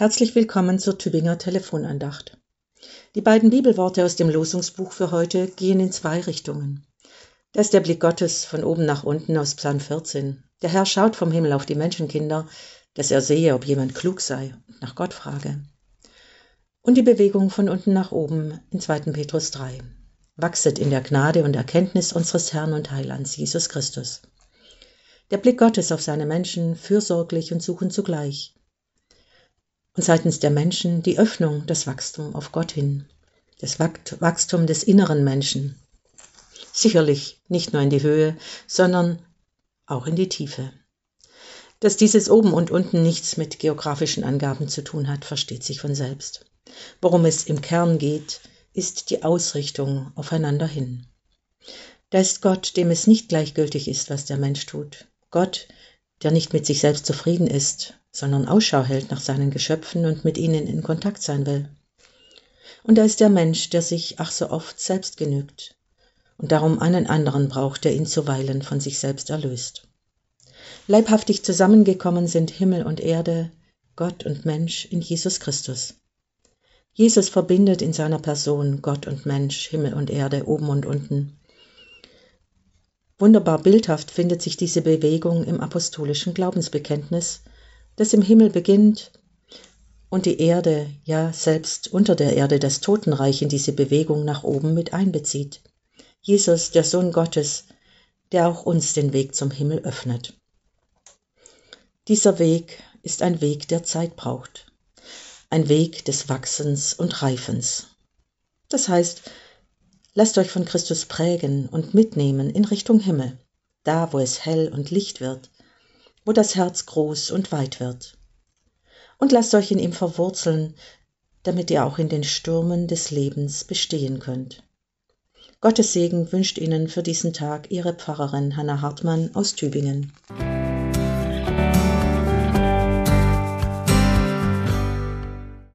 Herzlich willkommen zur Tübinger Telefonandacht. Die beiden Bibelworte aus dem Losungsbuch für heute gehen in zwei Richtungen. Da ist der Blick Gottes von oben nach unten aus Psalm 14. Der Herr schaut vom Himmel auf die Menschenkinder, dass er sehe, ob jemand klug sei und nach Gott frage. Und die Bewegung von unten nach oben in 2. Petrus 3. Wachset in der Gnade und Erkenntnis unseres Herrn und Heilands Jesus Christus. Der Blick Gottes auf seine Menschen, fürsorglich und suchend zugleich und seitens der Menschen die Öffnung, das Wachstum auf Gott hin, das Wachstum des inneren Menschen. Sicherlich nicht nur in die Höhe, sondern auch in die Tiefe. Dass dieses oben und unten nichts mit geografischen Angaben zu tun hat, versteht sich von selbst. Worum es im Kern geht, ist die Ausrichtung aufeinander hin. Da ist Gott, dem es nicht gleichgültig ist, was der Mensch tut. Gott, der nicht mit sich selbst zufrieden ist, sondern Ausschau hält nach seinen Geschöpfen und mit ihnen in Kontakt sein will. Und da ist der Mensch, der sich ach so oft selbst genügt und darum einen anderen braucht, der ihn zuweilen von sich selbst erlöst. Leibhaftig zusammengekommen sind Himmel und Erde, Gott und Mensch in Jesus Christus. Jesus verbindet in seiner Person Gott und Mensch, Himmel und Erde, oben und unten. Wunderbar bildhaft findet sich diese Bewegung im apostolischen Glaubensbekenntnis, das im Himmel beginnt und die Erde, ja selbst unter der Erde das Totenreich in diese Bewegung nach oben mit einbezieht. Jesus, der Sohn Gottes, der auch uns den Weg zum Himmel öffnet. Dieser Weg ist ein Weg, der Zeit braucht, ein Weg des Wachsens und Reifens. Das heißt, lasst euch von Christus prägen und mitnehmen in Richtung Himmel, da wo es hell und Licht wird, wo das Herz groß und weit wird. Und lasst euch in ihm verwurzeln, damit ihr auch in den Stürmen des Lebens bestehen könnt. Gottes Segen wünscht Ihnen für diesen Tag Ihre Pfarrerin Hanna Hartmann aus Tübingen.